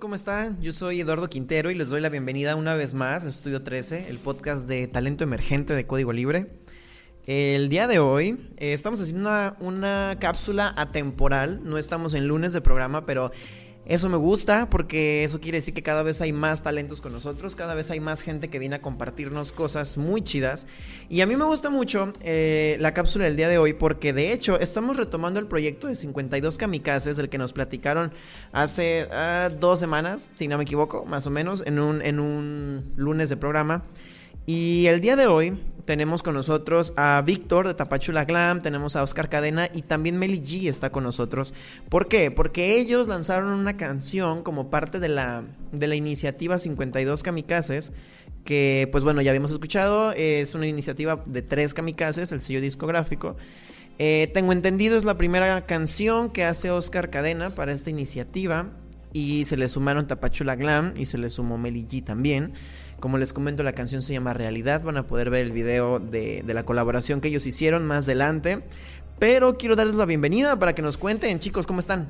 ¿cómo están? Yo soy Eduardo Quintero y les doy la bienvenida una vez más a Estudio 13, el podcast de talento emergente de Código Libre. El día de hoy eh, estamos haciendo una, una cápsula atemporal, no estamos en lunes de programa, pero eso me gusta porque eso quiere decir que cada vez hay más talentos con nosotros, cada vez hay más gente que viene a compartirnos cosas muy chidas. Y a mí me gusta mucho eh, la cápsula del día de hoy porque de hecho estamos retomando el proyecto de 52 kamikazes, del que nos platicaron hace uh, dos semanas, si no me equivoco, más o menos, en un, en un lunes de programa. Y el día de hoy tenemos con nosotros a Víctor de Tapachula Glam, tenemos a Oscar Cadena y también Meli G está con nosotros. ¿Por qué? Porque ellos lanzaron una canción como parte de la, de la iniciativa 52 Kamikazes, que pues bueno, ya habíamos escuchado, es una iniciativa de tres kamikazes, el sello discográfico. Eh, tengo entendido, es la primera canción que hace Oscar Cadena para esta iniciativa y se le sumaron Tapachula Glam y se le sumó Meli G también. Como les comento, la canción se llama Realidad. Van a poder ver el video de, de, la colaboración que ellos hicieron más adelante. Pero quiero darles la bienvenida para que nos cuenten, chicos, ¿cómo están?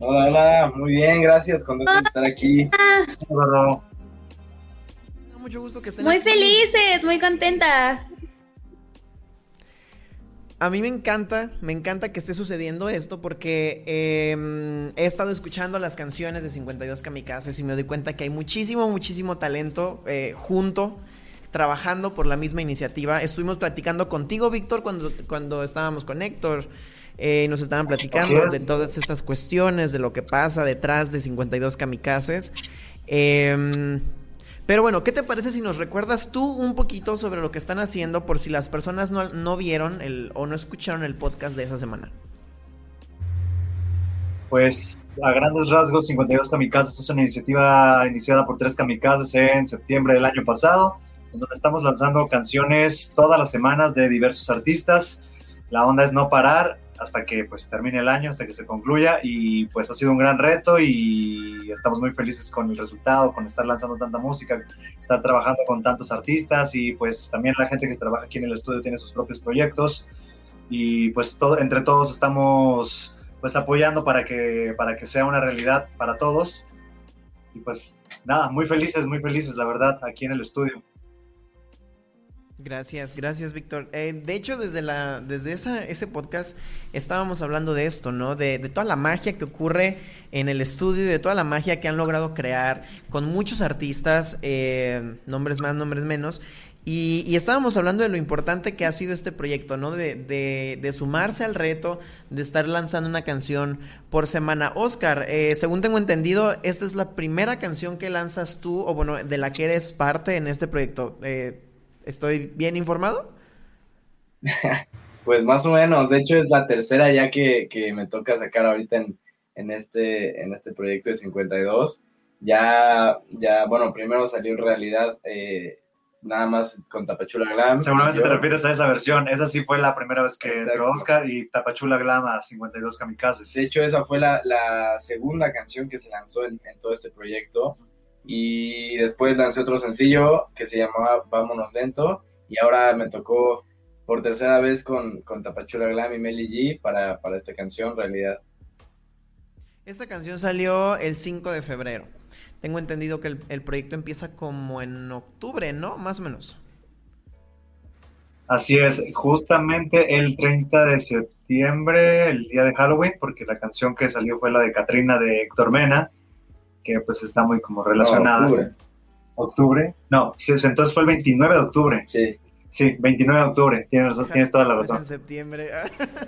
Hola, hola, muy bien, gracias, contento de estar aquí. Hola. Mucho gusto que estén Muy aquí. felices, muy contenta. A mí me encanta, me encanta que esté sucediendo esto porque eh, he estado escuchando las canciones de 52 Kamikazes y me doy cuenta que hay muchísimo, muchísimo talento eh, junto, trabajando por la misma iniciativa. Estuvimos platicando contigo, Víctor, cuando, cuando estábamos con Héctor. Eh, nos estaban platicando de todas estas cuestiones, de lo que pasa detrás de 52 Kamikazes. Eh, pero bueno, ¿qué te parece si nos recuerdas tú un poquito sobre lo que están haciendo por si las personas no, no vieron el, o no escucharon el podcast de esa semana? Pues a grandes rasgos, 52 Kamikazes es una iniciativa iniciada por tres kamikazes en septiembre del año pasado, donde estamos lanzando canciones todas las semanas de diversos artistas. La onda es no parar hasta que pues termine el año, hasta que se concluya y pues ha sido un gran reto y estamos muy felices con el resultado, con estar lanzando tanta música, estar trabajando con tantos artistas y pues también la gente que trabaja aquí en el estudio tiene sus propios proyectos y pues todo, entre todos estamos pues apoyando para que, para que sea una realidad para todos y pues nada, muy felices, muy felices la verdad aquí en el estudio. Gracias, gracias Víctor. Eh, de hecho, desde, la, desde esa, ese podcast estábamos hablando de esto, ¿no? De, toda la magia que ocurre en el estudio y de toda la magia que han logrado crear con muchos artistas, eh, nombres más, nombres menos. Y, y, estábamos hablando de lo importante que ha sido este proyecto, ¿no? De, de, de sumarse al reto, de estar lanzando una canción por semana. Oscar, eh, según tengo entendido, esta es la primera canción que lanzas tú, o bueno, de la que eres parte en este proyecto. Eh, ¿Estoy bien informado? pues más o menos, de hecho es la tercera ya que, que me toca sacar ahorita en, en, este, en este proyecto de 52. Ya, ya bueno, primero salió en realidad eh, nada más con Tapachula Glam. Seguramente te refieres a esa versión, esa sí fue la primera vez que Exacto. entró Oscar y Tapachula Glam a 52 Kamikazes. De hecho esa fue la, la segunda canción que se lanzó en, en todo este proyecto y después lancé otro sencillo que se llamaba Vámonos Lento y ahora me tocó por tercera vez con, con Tapachula Glam y Meli G para, para esta canción, realidad. Esta canción salió el 5 de febrero. Tengo entendido que el, el, proyecto empieza como en octubre, ¿no? Más o menos. Así es, justamente el 30 de septiembre, el día de Halloween, porque la canción que salió fue la de Katrina de Héctor Mena que pues está muy como relacionada. No, octubre. ¿Octubre? No, entonces fue el 29 de octubre. Sí. Sí, 29 de octubre, tienes, tienes toda la razón. en septiembre.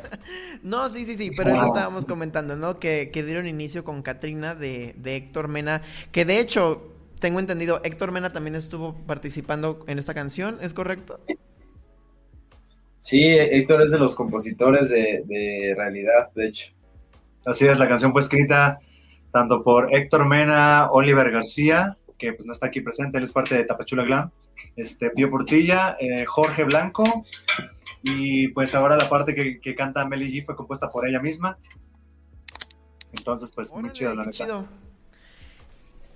no, sí, sí, sí, pero wow. eso estábamos comentando, ¿no? Que, que dieron inicio con Katrina de, de, Héctor Mena, que de hecho, tengo entendido, Héctor Mena también estuvo participando en esta canción, ¿es correcto? Sí, Héctor es de los compositores de, de realidad, de hecho. Así es, la canción fue escrita tanto por Héctor Mena, Oliver García que pues no está aquí presente, él es parte de Tapachula Glam, este, Pío Portilla, eh, Jorge Blanco, y pues ahora la parte que, que canta Meli G fue compuesta por ella misma. Entonces, pues muy Órale, chido, la neta.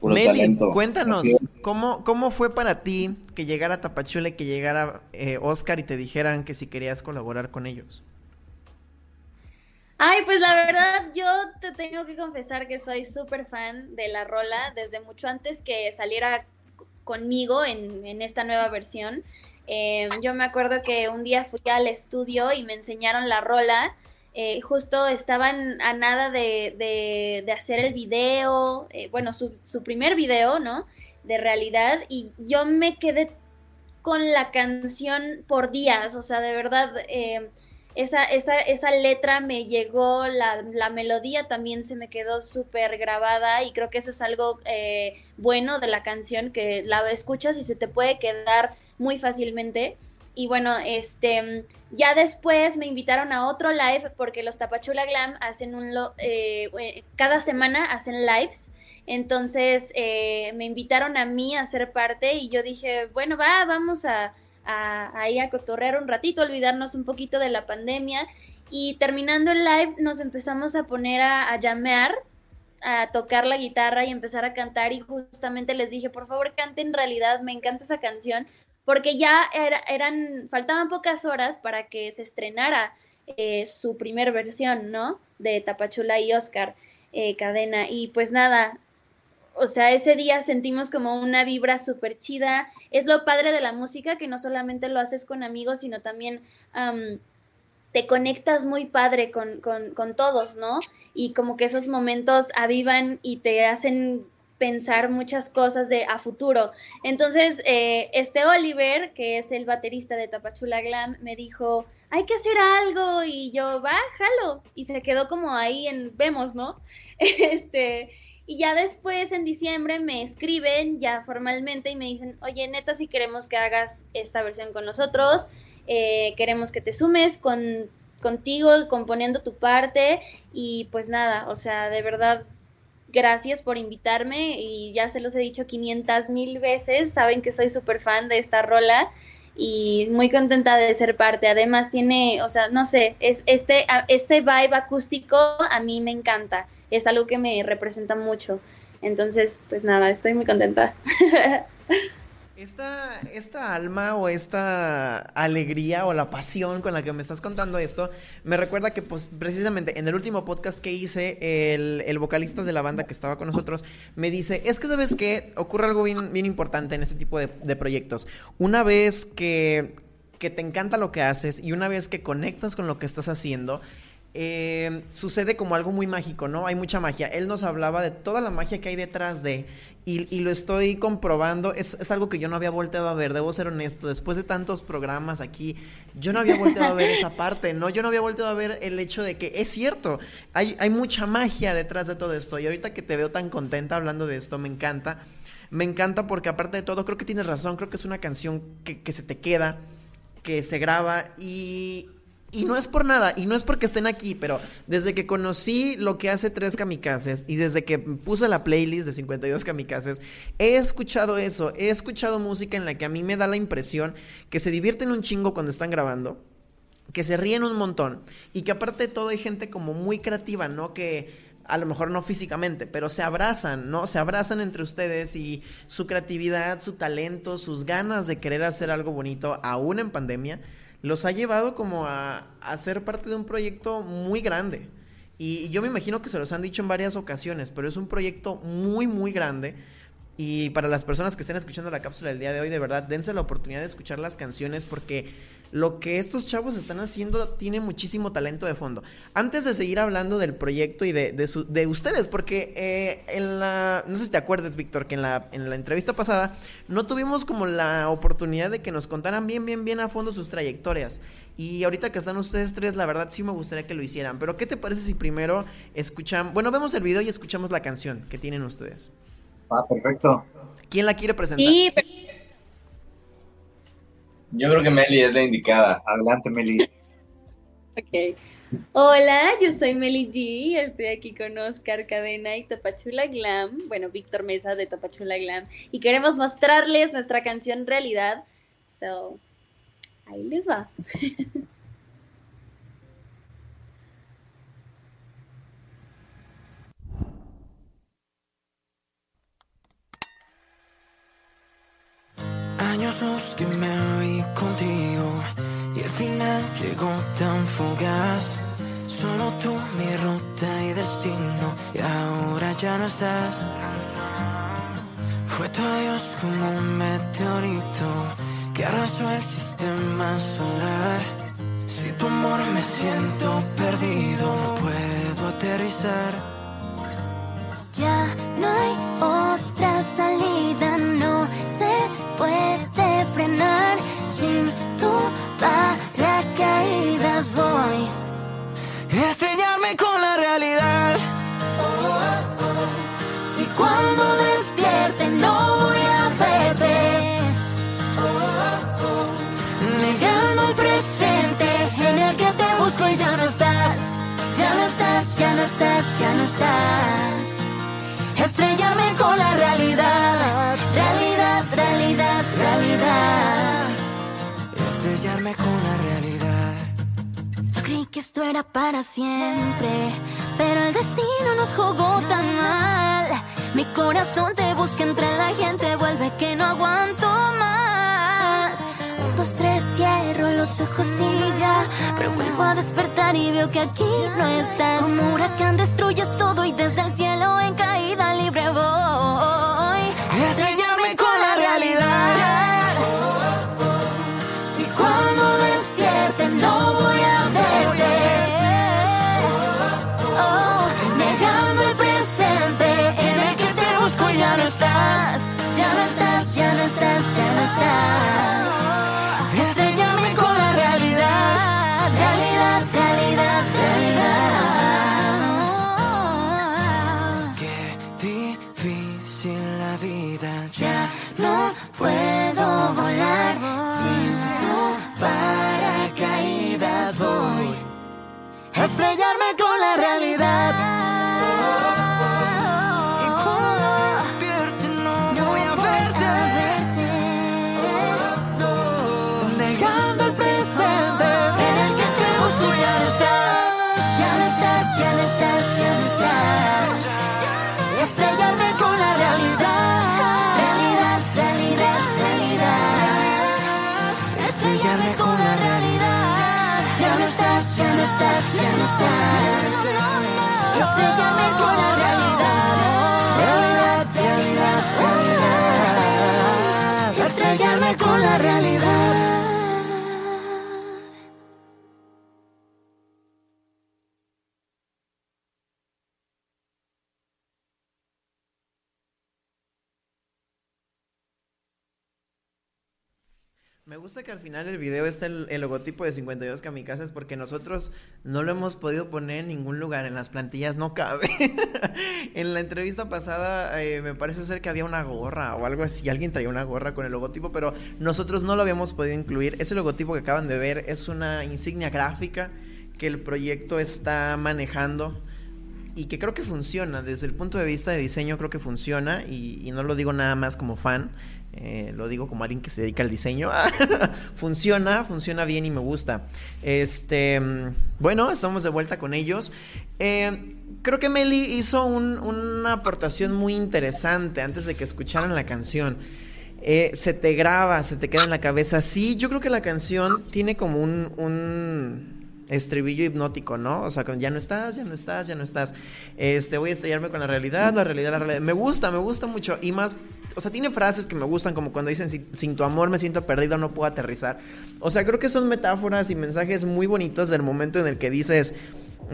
Meli, talento. cuéntanos. ¿cómo, ¿cómo fue para ti que llegara Tapachula y que llegara eh, Oscar y te dijeran que si querías colaborar con ellos? Ay, pues la verdad, yo te tengo que confesar que soy súper fan de la rola desde mucho antes que saliera conmigo en, en esta nueva versión. Eh, yo me acuerdo que un día fui al estudio y me enseñaron la rola. eh, justo estaban a nada de, de- hacer el video, eh, bueno, su, su primer video, ¿no? De realidad. Y yo me quedé con la canción por días, o sea, de verdad. Esa, esa, esa letra me llegó, la, la melodía también se me quedó súper grabada y creo que eso es algo eh, bueno de la canción, que la escuchas y se te puede quedar muy fácilmente. Y bueno, este, ya después me invitaron a otro live porque los Tapachula Glam hacen un, eh, eh, cada semana hacen lives. Entonces eh, me invitaron a mí a ser parte y yo dije, bueno, va, vamos a, a, ahí a cotorrear un ratito, olvidarnos un poquito de la pandemia. Y terminando el live nos empezamos a poner a, a llamear, a tocar la guitarra y empezar a cantar y justamente les dije, por favor, canten en realidad, me encanta esa canción, porque ya era- eran, faltaban pocas horas para que se estrenara eh, su primer versión, ¿no? De Tapachula y Oscar eh, Cadena. Y pues nada, o sea, ese día sentimos como una vibra súper chida. Es lo padre de la música, que no solamente lo haces con amigos, sino también am, te conectas muy padre con, con, con todos, ¿no? Y como que esos momentos avivan y te hacen pensar muchas cosas de a futuro. Entonces, eh, este Oliver, que es el baterista de Tapachula Glam, me dijo, hay que hacer algo y yo, va. Y se quedó como ahí en, vemos, ¿no? Este, y ya después, en diciembre, me escriben ya formalmente y me dicen, oye, neta, si queremos que hagas esta versión con nosotros, eh, queremos que te sumes con, contigo, componiendo tu parte y pues nada, o sea, de verdad, gracias por invitarme y ya se los he dicho 500 mil veces, saben que soy súper fan de esta rola y muy contenta de ser parte. Además tiene, o sea, no sé, es este, este vibe acústico a mí me encanta, es algo que me representa mucho. Entonces, pues nada, estoy muy contenta. Esta, esta alma o esta alegría o la pasión con la que me estás contando esto, me recuerda que pues precisamente en el último podcast que hice, el, el vocalista de la banda que estaba con nosotros me dice, es que sabes que ocurre algo bien, bien importante en este tipo de, de proyectos. Una vez que, que te encanta lo que haces y una vez que conectas con lo que estás haciendo, eh, sucede como algo muy mágico, ¿no? Hay mucha magia. Él nos hablaba de toda la magia que hay detrás de, y, y lo estoy comprobando. Es, algo que yo no había volteado a ver, debo ser honesto. Después de tantos programas aquí, yo no había volteado a ver esa parte, ¿no? Yo no había volteado a ver el hecho de que es cierto, hay, hay mucha magia detrás de todo esto. Y ahorita que te veo tan contenta hablando de esto, me encanta. Me encanta porque aparte de todo, creo que tienes razón, creo que es una canción que, que se te queda, que se graba y, y no es por nada, y no es porque estén aquí, pero desde que conocí lo que hace Tres Kamikazes y desde que puse la playlist de 52 Kamikazes, he escuchado eso, he escuchado música en la que a mí me da la impresión que se divierten un chingo cuando están grabando, que se ríen un montón y que aparte de todo hay gente como muy creativa, ¿no? Que a lo mejor no físicamente, pero se abrazan, ¿no? Se abrazan entre ustedes y su creatividad, su talento, sus ganas de querer hacer algo bonito, aún en pandemia, los ha llevado como a, a ser parte de un proyecto muy grande. Y, y yo me imagino que se los han dicho en varias ocasiones, pero es un proyecto muy, muy grande. Y para las personas que estén escuchando la cápsula del día de hoy, de verdad, dense la oportunidad de escuchar las canciones porque lo que estos chavos están haciendo tiene muchísimo talento de fondo. Antes de seguir hablando del proyecto y de, de, ustedes, porque eh, en la, no sé si te acuerdas, Víctor, que en la, en la entrevista pasada no tuvimos como la oportunidad de que nos contaran bien, bien, bien a fondo sus trayectorias. Y ahorita que están ustedes tres, la verdad sí me gustaría que lo hicieran. Pero ¿qué te parece si primero escuchamos, bueno, vemos el video y escuchamos la canción que tienen ustedes? Ah, perfecto. ¿Quién la quiere presentar? Sí, Yo creo que Meli es la indicada. Adelante, Meli. ok. Hola, yo soy Meli G. Estoy aquí con Oscar Cadena y Tapachula Glam. Bueno, Víctor Mesa de Tapachula Glam. Y queremos mostrarles nuestra canción Realidad. So, ahí les va. Años los que me vi contigo y el final llegó tan fugaz. Solo tú, mi ruta y destino, y ahora ya no estás. Fue tu adiós como un meteorito que arrasó el sistema solar. Si tu amor me siento perdido, no puedo aterrizar. Para siempre, pero el destino nos jugó tan mal. Mi corazón te busca entre la gente, vuelve que no aguanto más. Un, dos, tres, cierro los ojos y ya, pero vuelvo a despertar y veo que aquí no estás. Me gusta que al final del video esté el, logotipo de 52 kamikazes porque nosotros no lo hemos podido poner en ningún lugar, en las plantillas no cabe. en la entrevista pasada eh, me parece ser que había una gorra o algo así, alguien traía una gorra con el logotipo, pero nosotros no lo habíamos podido incluir. Ese logotipo que acaban de ver es una insignia gráfica que el proyecto está manejando y que creo que funciona, desde el punto de vista de diseño creo que funciona y no lo digo nada más como fan, eh, lo digo como alguien que se dedica al diseño. funciona, funciona bien y me gusta. Este, bueno, estamos de vuelta con ellos. Eh, creo que Meli hizo un- una aportación muy interesante antes de que escucharan la canción. Eh, se te graba, se te queda en la cabeza. Sí, yo creo que la canción tiene como un estribillo hipnótico, ¿no? O sea, ya no estás, ya no estás, ya no estás. Este, voy a estrellarme con la realidad, la realidad, la realidad. Me gusta, me gusta mucho. Y más, o sea, tiene frases que me gustan, como cuando dicen, "Si- sin tu amor me siento perdido, no puedo aterrizar. O sea, creo que son metáforas y mensajes muy bonitos del momento en el que dices,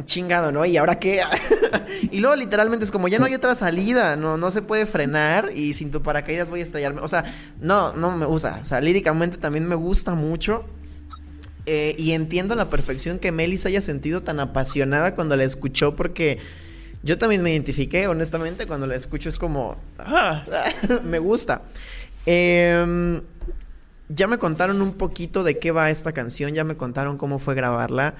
chingado, ¿no? ¿Y ahora qué? y luego literalmente es como, ya no hay otra salida, no, no se puede frenar y sin tu paracaídas voy a estrellarme. O sea, no, no me gusta. O sea, líricamente también me gusta mucho. Eh, y entiendo a la perfección que Meli se haya sentido tan apasionada cuando la escuchó porque yo también me identifiqué, honestamente, cuando la escucho es como, "Ah, me gusta. Em, ya me contaron un poquito de qué va esta canción, ya me contaron cómo fue grabarla.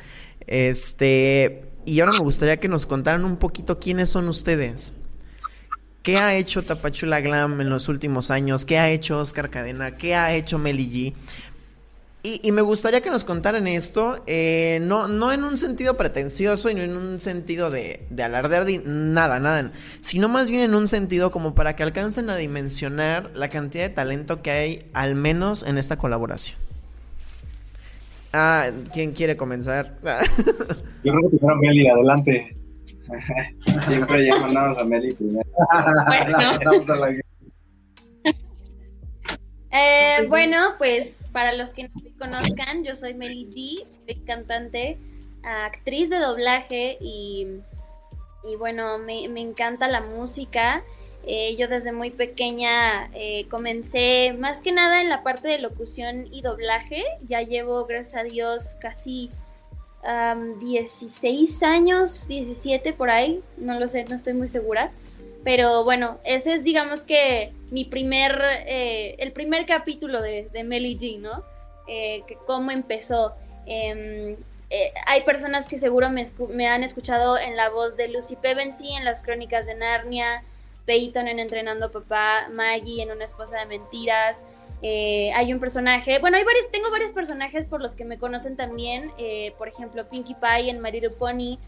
Este, y ahora me gustaría que nos contaran un poquito quiénes son ustedes. ¿Qué ha hecho Tapachula Glam en los últimos años? ¿Qué ha hecho Oscar Cadena? ¿Qué ha hecho Meli G? Y, me gustaría que nos contaran esto, eh, no, no en un sentido pretencioso y no en un sentido de, de alardear de nada, nada, sino más bien en un sentido como para que alcancen a dimensionar la cantidad de talento que hay, al menos en esta colaboración. Ah, ¿quién quiere comenzar? Yo creo que primero Meli, adelante. Siempre ya mandamos a Meli primero. a la eh, bueno, pues para los que no me conozcan, yo soy Meli G, soy cantante, actriz de doblaje y, bueno, me, encanta la música. Eh, yo desde muy pequeña eh, comencé más que nada en la parte de locución y doblaje. Ya llevo, gracias a Dios, casi 16 años, 17 por ahí, no lo sé, no estoy muy segura. Pero bueno, ese es digamos que mi primer, eh, el primer capítulo de, de Melly G, ¿no? Eh, que cómo empezó. Em, eh, hay personas que seguro me, han escuchado en la voz de Lucy Pevensey en las crónicas de Narnia, Peyton en Entrenando Papá, Maggie en Una esposa de mentiras. hay un personaje, bueno, hay varios, tengo varios personajes por los que me conocen también, por ejemplo, Pinkie Pie en My Pony.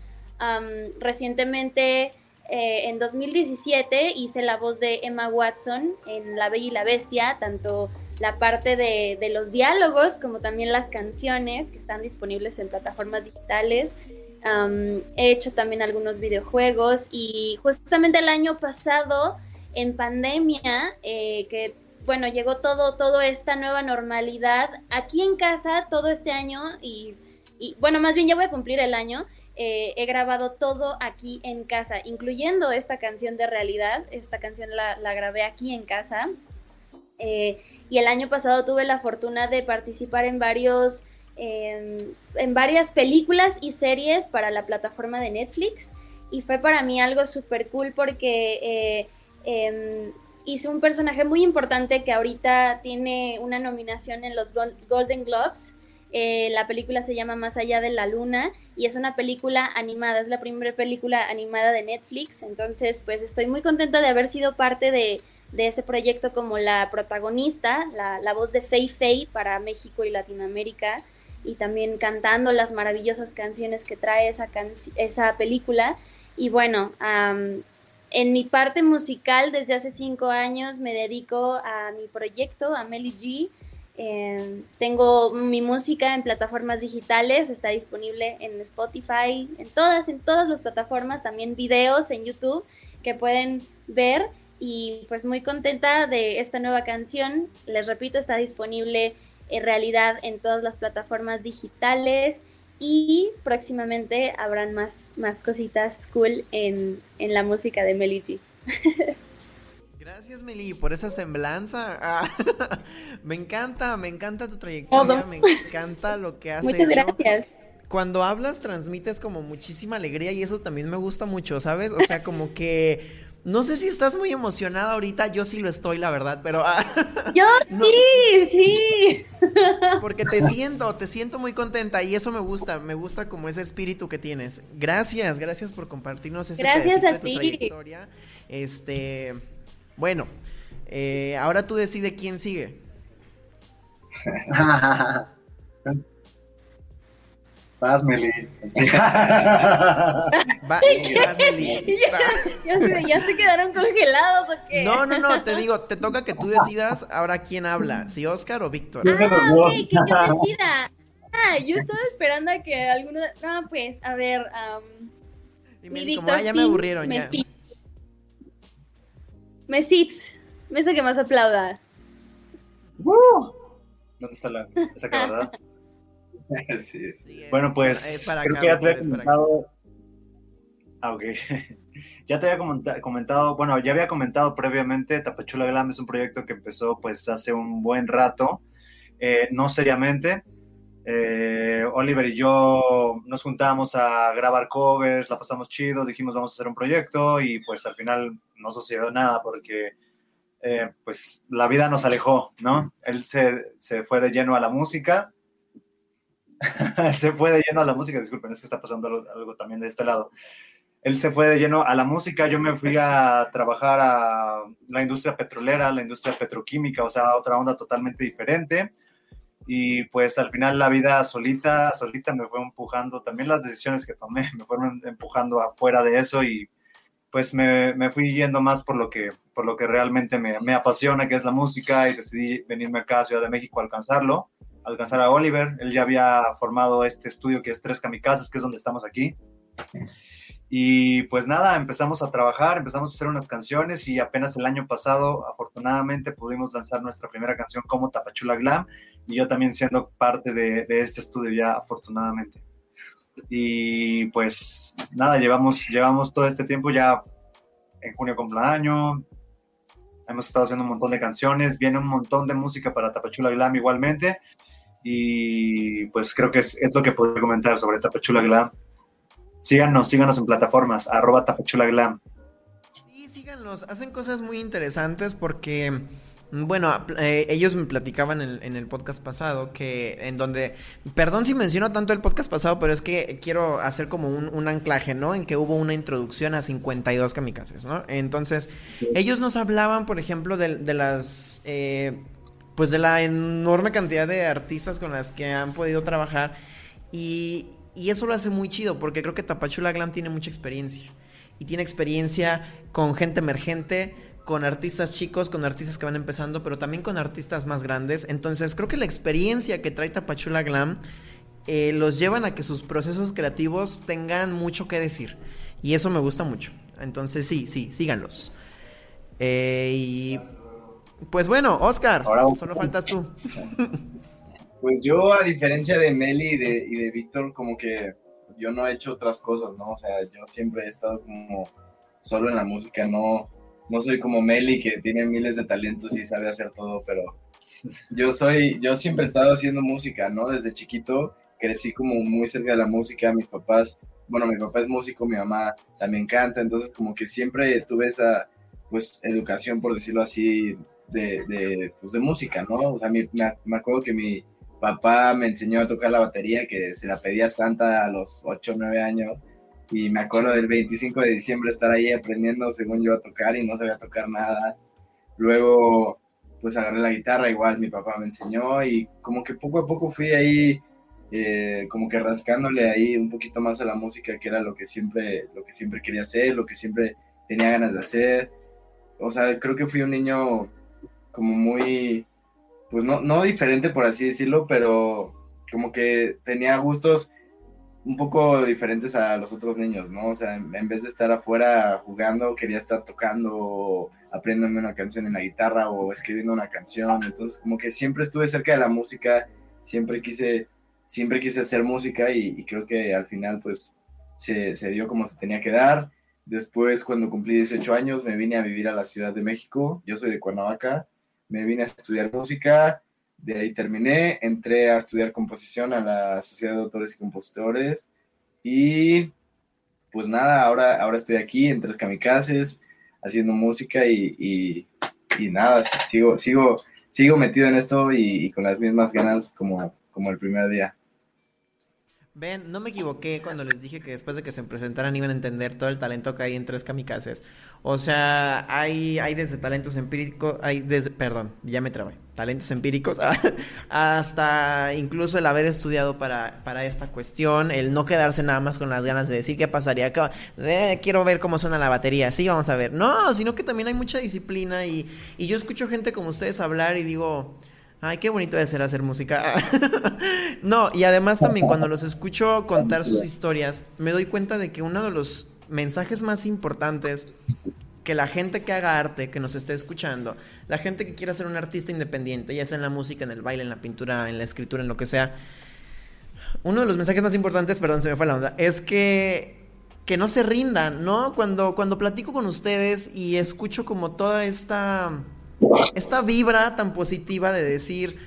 recientemente eh, en 2017 hice la voz de Emma Watson en La Bella y la Bestia, tanto la parte de, los diálogos como también las canciones que están disponibles en plataformas digitales. he hecho también algunos videojuegos y justamente el año pasado, en pandemia, eh, que bueno, llegó todo, toda esta nueva normalidad aquí en casa todo este año y, y bueno, más bien ya voy a cumplir el año eh, he grabado todo aquí en casa, incluyendo esta canción de realidad. Esta canción la, grabé aquí en casa. Eh, y el año pasado tuve la fortuna de participar en varios, em, en varias películas y series para la plataforma de Netflix. Y fue para mí algo súper cool porque eh, em, hice un personaje muy importante que ahorita tiene una nominación en los Golden Globes. La película se llama Más allá de la luna y es una película animada, es la primera película animada de Netflix, entonces pues estoy muy contenta de haber sido parte de, ese proyecto como la protagonista, la, voz de Fei Fei para México y Latinoamérica y también cantando las maravillosas canciones que trae esa, esa película. Y bueno, en mi parte musical desde hace cinco años me dedico a mi proyecto, a Melly G, Em, tengo mi música en plataformas digitales, está disponible en Spotify, en todas, en todas las plataformas, también videos en YouTube que pueden ver y pues muy contenta de esta nueva canción. Les repito, está disponible en realidad en todas las plataformas digitales y próximamente habrán más, más cositas cool en, en la música de Melly G. Gracias, Meli, por esa semblanza. Ah, me encanta, me encanta tu trayectoria, me encanta lo que has Muchas gracias. Cuando hablas, transmites como muchísima alegría y eso también me gusta mucho, ¿sabes? O sea, como que. No sé si estás muy emocionada ahorita, yo sí lo estoy, la verdad, pero... Ah, yo sí, sí. Porque te siento, te siento muy contenta y eso me gusta, me gusta como ese espíritu que tienes. Gracias, gracias por compartirnos ese gracias a de tu ti. trayectoria. Este, bueno, eh, ahora tú decides quién sigue. Vas, Meli. Va, ¿Ya, se, quedaron congelados o qué? No, no, no, te digo, te toca que tú decidas ahora quién habla, si Oscar o Víctor. Ah, ok, que yo decida. Ah, yo estaba esperando a que alguno. No, pues, a ver. Um, mi Víctor, ah, ya me aburrieron. ya. Mesits. Mesa que más aplauda. ¿Dónde está la esa verdad? sí, sí. Bueno, pues creo que ya te había comentado. Ah, ok. ya te había comentado, bueno, ya había comentado previamente, Tapachula Glam es un proyecto que empezó pues hace un buen rato, eh, no seriamente. Eh, Oliver y yo nos juntamos a grabar covers, la pasamos chido, dijimos vamos a hacer un proyecto y pues al final no sucedió nada porque eh, pues la vida nos alejó, ¿no? Él se, fue de lleno a la música se fue de lleno a la música, disculpen, es que está pasando algo, algo, también de este lado. Él se fue de lleno a la música, yo me fui a trabajar a la industria petrolera, la industria petroquímica, o sea, otra onda totalmente diferente. Y pues al final la vida solita, solita me fue empujando, también las decisiones que tomé me fueron empujando afuera de eso y pues me, me, fui yendo más por lo que, por lo que realmente me, me, apasiona, que es la música, y decidí venirme acá a Ciudad de México a alcanzarlo, alcanzar a Oliver. Él ya había formado este estudio que es Tres Kamikazes, que es donde estamos aquí. Y pues nada, empezamos a trabajar, empezamos a hacer unas canciones y apenas el año pasado, afortunadamente, pudimos lanzar nuestra primera canción como Tapachula Glam y yo también siendo parte de, de este estudio ya, afortunadamente. Y pues nada, llevamos, llevamos todo este tiempo ya en junio cumpleaños. Hemos estado haciendo un montón de canciones, viene un montón de música para Tapachula Glam igualmente. Y pues creo que es, lo que puedo comentar sobre Tapachula Glam. Síganos, síganos en plataformas, arroba Tapachula Glam. Sí, síganos, hacen cosas muy interesantes porque bueno, eh, ellos me platicaban en, en, el podcast pasado que en donde, perdón si menciono tanto el podcast pasado, pero es que quiero hacer como un, un anclaje, ¿no? En que hubo una introducción a 52 kamikazes, ¿no? Entonces, ellos nos hablaban, por ejemplo, de, de las, eh, pues de la enorme cantidad de artistas con las que han podido trabajar y, y eso lo hace muy chido porque creo que Tapachula Glam tiene mucha experiencia y tiene experiencia con gente emergente con artistas chicos, con artistas que van empezando, pero también con artistas más grandes. Entonces creo que la experiencia que trae Tapachula Glam eh, los llevan a que sus procesos creativos tengan mucho que decir. Y eso me gusta mucho. Entonces sí, sí, síganlos. Eh, y pues bueno, Oscar, Ahora, solo faltas tú. Pues yo, a diferencia de Meli y de, y de Víctor, como que yo no he hecho otras cosas, ¿no? O sea, yo siempre he estado como solo en la música, no, no soy como Meli que tiene miles de talentos y sabe hacer todo, pero yo soy, yo siempre he estado haciendo música, ¿no? Desde chiquito crecí como muy cerca de la música, mis papás, bueno, mi papá es músico, mi mamá también canta, entonces como que siempre tuve esa, pues, educación, por decirlo así, de, de, pues, de música, ¿no? O sea, me, me acuerdo que mi papá me enseñó a tocar la batería, que se la pedía Santa a los 8 o 9 años, y me acuerdo del 25 de diciembre estar ahí aprendiendo, según yo, a tocar y no sabía tocar nada. Luego, pues agarré la guitarra, igual mi papá me enseñó y como que poco a poco fui ahí, eh, como que rascándole ahí un poquito más a la música, que era lo que siempre, lo que siempre quería hacer, lo que siempre tenía ganas de hacer. O sea, creo que fui un niño como muy, pues no, no diferente por así decirlo, pero como que tenía gustos un poco diferentes a los otros niños, ¿no? O sea, en, vez de estar afuera jugando, quería estar tocando aprendiendo una canción en la guitarra o escribiendo una canción. Entonces, como que siempre estuve cerca de la música, siempre quise, siempre quise hacer música y, y creo que al final, pues, se, se, dio como se tenía que dar. Después, cuando cumplí 18 años, me vine a vivir a la Ciudad de México. Yo soy de Cuernavaca. Me vine a estudiar música de ahí terminé, entré a estudiar composición a la Sociedad de Autores y Compositores y pues nada, ahora, ahora estoy aquí en Tres Kamikazes haciendo música y, y, nada, sigo, sigo, sigo metido en esto y, y, con las mismas ganas como, como el primer día. Ven, no me equivoqué cuando les dije que después de que se presentaran iban a entender todo el talento que hay en Tres Kamikazes. O sea, hay, hay desde talentos empíricos, hay desde, perdón, ya me trabé, talentos empíricos, hasta incluso el haber estudiado para, para esta cuestión, el no quedarse nada más con las ganas de decir qué pasaría, eh, quiero ver cómo suena la batería, sí, vamos a ver. No, sino que también hay mucha disciplina y, y yo escucho gente como ustedes hablar y digo... Ay, qué bonito de ser hacer música. no, y además también cuando los escucho contar sus historias, me doy cuenta de que uno de los mensajes más importantes que la gente que haga arte, que nos esté escuchando, la gente que quiera ser un artista independiente, ya sea en la música, en el baile, en la pintura, en la escritura, en lo que sea, uno de los mensajes más importantes, perdón, se me fue la onda, es que que no se rindan, ¿no? Cuando cuando platico con ustedes y escucho como toda esta esta vibra tan positiva de decir,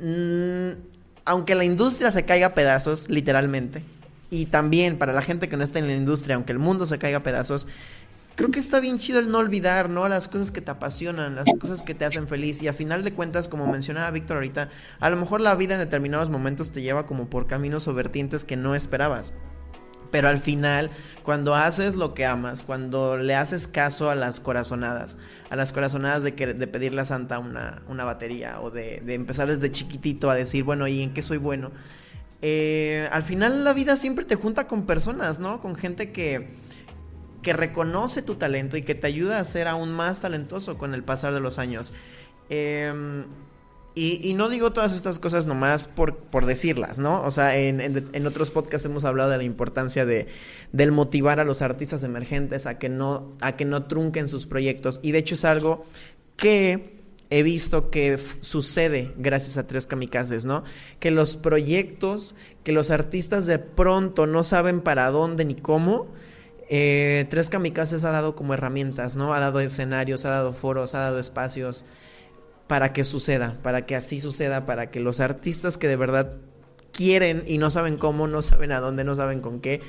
mmm, aunque la industria se caiga a pedazos, literalmente, y también para la gente que no está en la industria, aunque el mundo se caiga a pedazos, creo que está bien chido el no olvidar, ¿no? Las cosas que te apasionan, las cosas que te hacen feliz. Y a final de cuentas, como mencionaba Víctor ahorita, a lo mejor la vida en determinados momentos te lleva como por caminos o vertientes que no esperabas. Pero al final, cuando haces lo que amas, cuando le haces caso a las corazonadas, a las corazonadas de, que, pedirle a Santa una, una batería o de, de, empezar desde chiquitito a decir, bueno, ¿y en qué soy bueno? Eh, al final la vida siempre te junta con personas, ¿no? Con gente que, que reconoce tu talento y que te ayuda a ser aún más talentoso con el pasar de los años. Eh, y, no digo todas estas cosas nomás por, por decirlas, ¿no? O sea, en, en, otros podcasts hemos hablado de la importancia de, del motivar a los artistas emergentes a que, no, a que no trunquen sus proyectos. Y de hecho es algo que he visto que sucede gracias a Tres Kamikazes, ¿no? Que los proyectos, que los artistas de pronto no saben para dónde ni cómo, eh, Tres Kamikazes ha dado como herramientas, ¿no? Ha dado escenarios, ha dado foros, ha dado espacios para que suceda, para que así suceda, para que los artistas que de verdad quieren y no saben cómo, no saben a dónde, no saben con qué,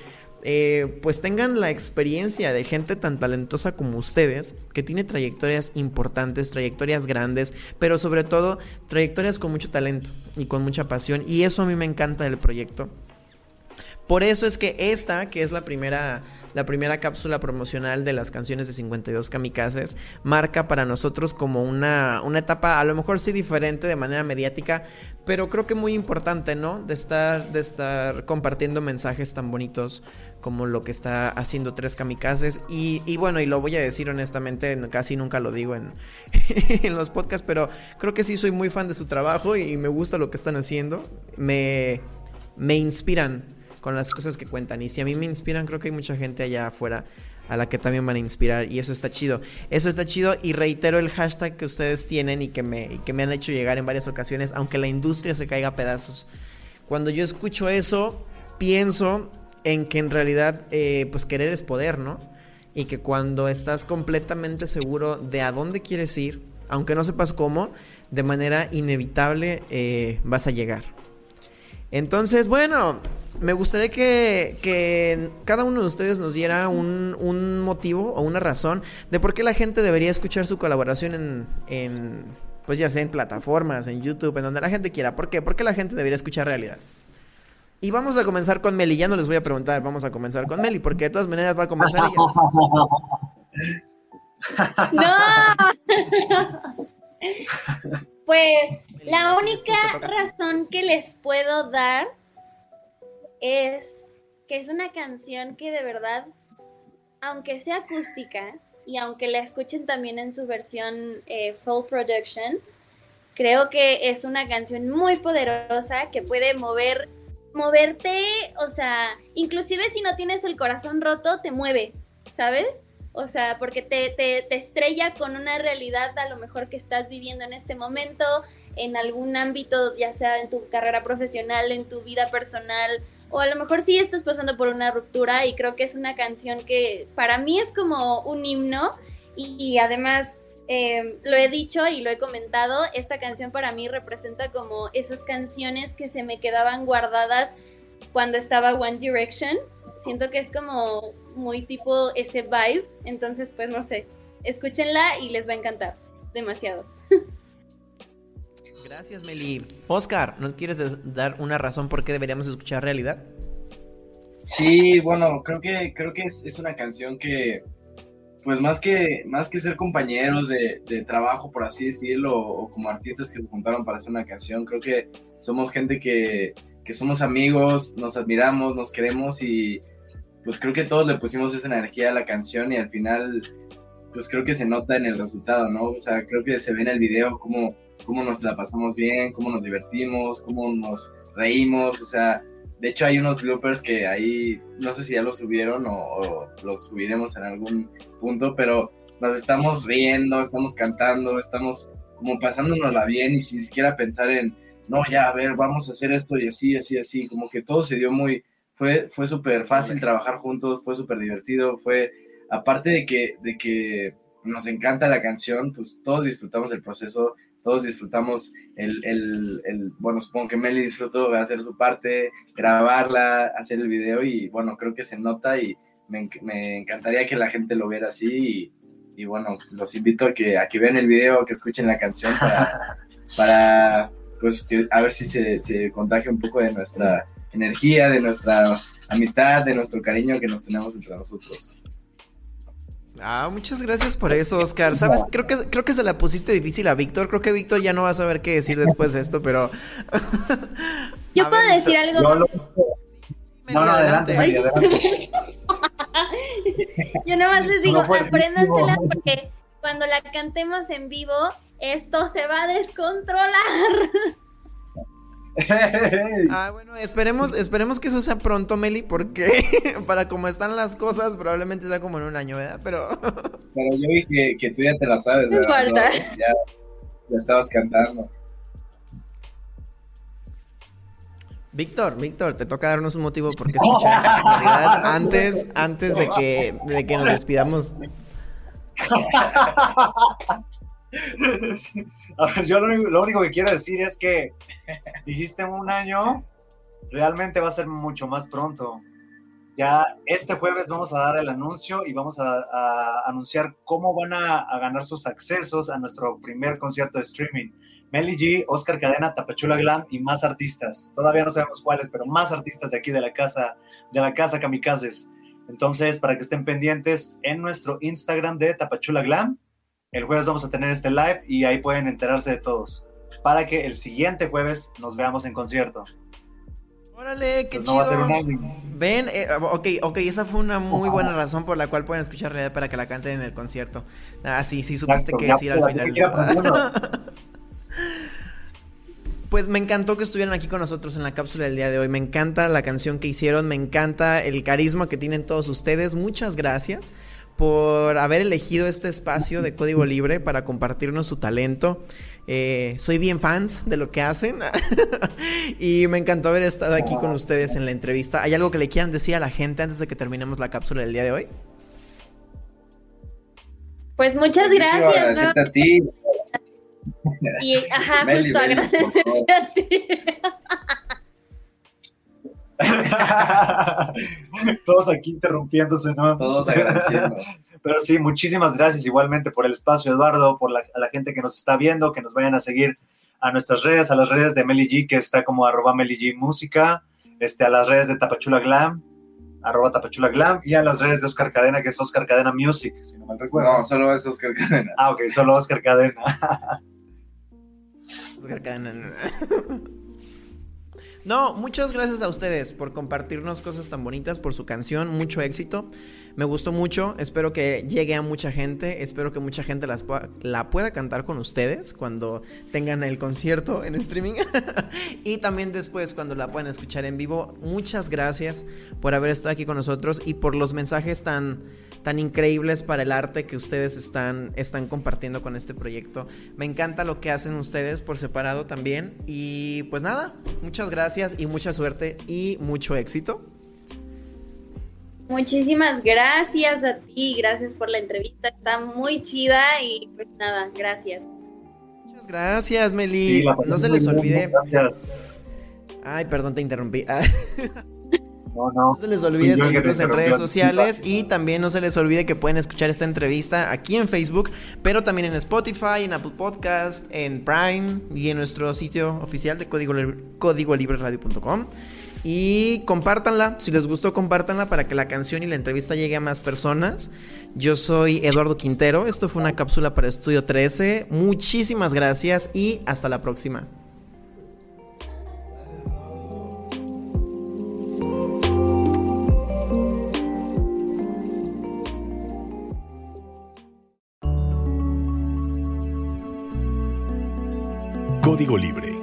eh, pues tengan la experiencia de gente tan talentosa como ustedes, que tiene trayectorias importantes, trayectorias grandes, pero sobre todo trayectorias con mucho talento y con mucha pasión. Y eso a mí me encanta del proyecto. Por eso es que esta, que es la primera, la primera cápsula promocional de las canciones de 52 Kamikazes, marca para nosotros como una, una etapa a lo mejor sí diferente de manera mediática, pero creo que muy importante, ¿no? De estar, de estar compartiendo mensajes tan bonitos como lo que está haciendo Tres Kamikazes. Y, y bueno, y lo voy a decir honestamente, casi nunca lo digo en, los podcasts, pero creo que sí soy muy fan de su trabajo y me gusta lo que están haciendo. Me, me inspiran con las cosas que cuentan. Y si a mí me inspiran, creo que hay mucha gente allá afuera a la que también van a inspirar. Y eso está chido. Eso está chido. Y reitero el hashtag que ustedes tienen y que me, que me han hecho llegar en varias ocasiones, aunque la industria se caiga a pedazos. Cuando yo escucho eso, pienso en que en realidad, eh, pues querer es poder, ¿no? Y que cuando estás completamente seguro de a dónde quieres ir, aunque no sepas cómo, de manera inevitable eh, vas a llegar. Entonces, bueno, me gustaría que, cada uno de ustedes nos diera un, motivo o una razón de por qué la gente debería escuchar su colaboración en, pues ya sea en plataformas, en YouTube, en donde la gente quiera. ¿Por qué? ¿Por qué la gente debería escuchar realidad? Y vamos a comenzar con Meli. Ya no les voy a preguntar, vamos a comenzar con Meli, porque de todas maneras va a comenzar ella. ¡No! pues la única razón que les puedo dar es que es una canción que de verdad, aunque sea acústica y aunque la escuchen también en su versión eh, full production, creo que es una canción muy poderosa que puede mover, moverte, o sea, inclusive si no tienes el corazón roto, te mueve, ¿sabes? O sea, porque te, te, te estrella con una realidad a lo mejor que estás viviendo en este momento, en algún ámbito, ya sea en tu carrera profesional, en tu vida personal, o a lo mejor sí estás pasando por una ruptura y creo que es una canción que para mí es como un himno y, además eh, lo he dicho y lo he comentado, esta canción para mí representa como esas canciones que se me quedaban guardadas cuando estaba One Direction. Siento que es como muy tipo ese vibe, entonces pues no sé, escúchenla y les va a encantar demasiado. Gracias, Meli. Oscar, ¿nos quieres dar una razón por qué deberíamos escuchar realidad? Sí, bueno, creo que, creo que es, una canción que, pues más que, más que ser compañeros de, trabajo, por así decirlo, o, como artistas que se juntaron para hacer una canción, creo que somos gente que, que somos amigos, nos admiramos, nos queremos y pues creo que todos le pusimos esa energía a la canción y al final, pues creo que se nota en el resultado, ¿no? O sea, creo que se ve en el video cómo cómo nos la pasamos bien, cómo nos divertimos, cómo nos reímos, o sea, de hecho hay unos bloopers que ahí, no sé si ya los subieron o, los subiremos en algún punto, pero nos estamos riendo, estamos cantando, estamos como pasándonosla bien y sin siquiera pensar en, no, ya, a ver, vamos a hacer esto y así, así, así, como que todo se dio muy, fue, fue súper fácil trabajar juntos, fue súper divertido, fue, aparte de que, de que nos encanta la canción, pues todos disfrutamos el proceso, todos disfrutamos el, el, el, bueno, supongo que Meli disfrutó de hacer su parte, grabarla, hacer el video y bueno, creo que se nota y me, me encantaría que la gente lo viera así y, y bueno, los invito a que, a que vean el video, que escuchen la canción para, para pues, que- a ver si se, se contagia un poco de nuestra energía, de nuestra amistad, de nuestro cariño que nos tenemos entre nosotros. Ah, muchas gracias por eso, Oscar. Sabes, creo que creo que se la pusiste difícil a Víctor. Creo que Víctor ya no va a saber qué decir después de esto, pero Yo puedo ver, decir algo. Yo lo- No, no, adelante, adelante. Yo nada más les digo, apréndansela porque cuando la cantemos en vivo, esto se va a descontrolar. Ah, bueno, esperemos, esperemos que eso sea pronto, Meli, porque para como están las cosas, probablemente sea como en un año, ¿verdad? Pero Pero yo vi que, que tú ya te la sabes, No ¿verdad? importa. Ya, ya estabas cantando. Víctor, Víctor, te toca darnos un motivo por qué escuchar en realidad antes, antes de que, de que nos despidamos. A ver, yo lo lo único que quiero decir es que dijiste un año, realmente va a ser mucho más pronto. Ya este jueves vamos a dar el anuncio y vamos a, a anunciar cómo van a, a ganar sus accesos a nuestro primer concierto de streaming. Melly G, Oscar Cadena, Tapachula Glam y más artistas. Todavía no sabemos cuáles, pero más artistas de aquí de la casa, de la casa Kamikazes. Entonces, para que estén pendientes en nuestro Instagram de Tapachula Glam, el jueves vamos a tener este live y ahí pueden enterarse de todos. Para que el siguiente jueves nos veamos en concierto. Órale, qué Pues chido. no va a ser un. Ven, eh, ok, ok, esa fue una muy buena razón por la cual pueden escuchar realidad para que la canten en el concierto. Ah, sí, sí, supiste Exacto, qué ya decir al final. Pues me encantó que estuvieran aquí con nosotros en la cápsula del día de hoy. Me encanta la canción que hicieron, me encanta el carisma que tienen todos ustedes. Muchas gracias por haber elegido este espacio de Código Libre para compartirnos su talento. Eh, soy bien fans de lo que hacen y me encantó haber estado aquí con ustedes en la entrevista. ¿Hay algo que le quieran decir a la gente antes de que terminemos la cápsula del día de hoy? Pues muchas gracias. agradecerte a ti. Y, ajá, Meli, justo agradecerte a ti. Todos aquí interrumpiéndose, ¿no? Todos agradeciendo. Pero sí, muchísimas gracias igualmente por el espacio, Eduardo, por la, a la gente que nos está viendo, que nos vayan a seguir a nuestras redes, a las redes de Meli G, que está como arroba Meli G Música, este, a las redes de Tapachula Glam, arroba Tapachula Glam, y a las redes de Oscar Cadena, que es Oscar Cadena Music, si no mal recuerdo. No, solo es Oscar Cadena. Ah, ok, solo Oscar Cadena. Oscar Cadena. No, muchas gracias a ustedes por compartirnos cosas tan bonitas, por su canción, mucho éxito. Me gustó mucho, espero que llegue a mucha gente, espero que mucha gente las la pueda cantar con ustedes cuando tengan el concierto en streaming y también después cuando la puedan escuchar en vivo. Muchas gracias por haber estado aquí con nosotros y por los mensajes tan tan increíbles para el arte que ustedes están, están compartiendo con este proyecto. Me encanta lo que hacen ustedes por separado también. Y pues nada, muchas gracias y mucha suerte y mucho éxito. Muchísimas gracias a ti, gracias por la entrevista, está muy chida y pues nada, gracias. Muchas gracias, Meli. Sí, no se les bien, olvide. Gracias. Ay, perdón, te interrumpí. No, no. No se les olvide seguirnos en redes sociales y también no se les olvide que pueden escuchar esta entrevista aquí en Facebook, pero también en Spotify, en Apple Podcast, en Prime y en nuestro sitio oficial de código, Libre- códigolibreradio.com. Y compártanla, si les gustó, compártanla para que la canción y la entrevista llegue a más personas. Yo soy Eduardo Quintero, esto fue una cápsula para Estudio 13. Muchísimas gracias y hasta la próxima. Código Libre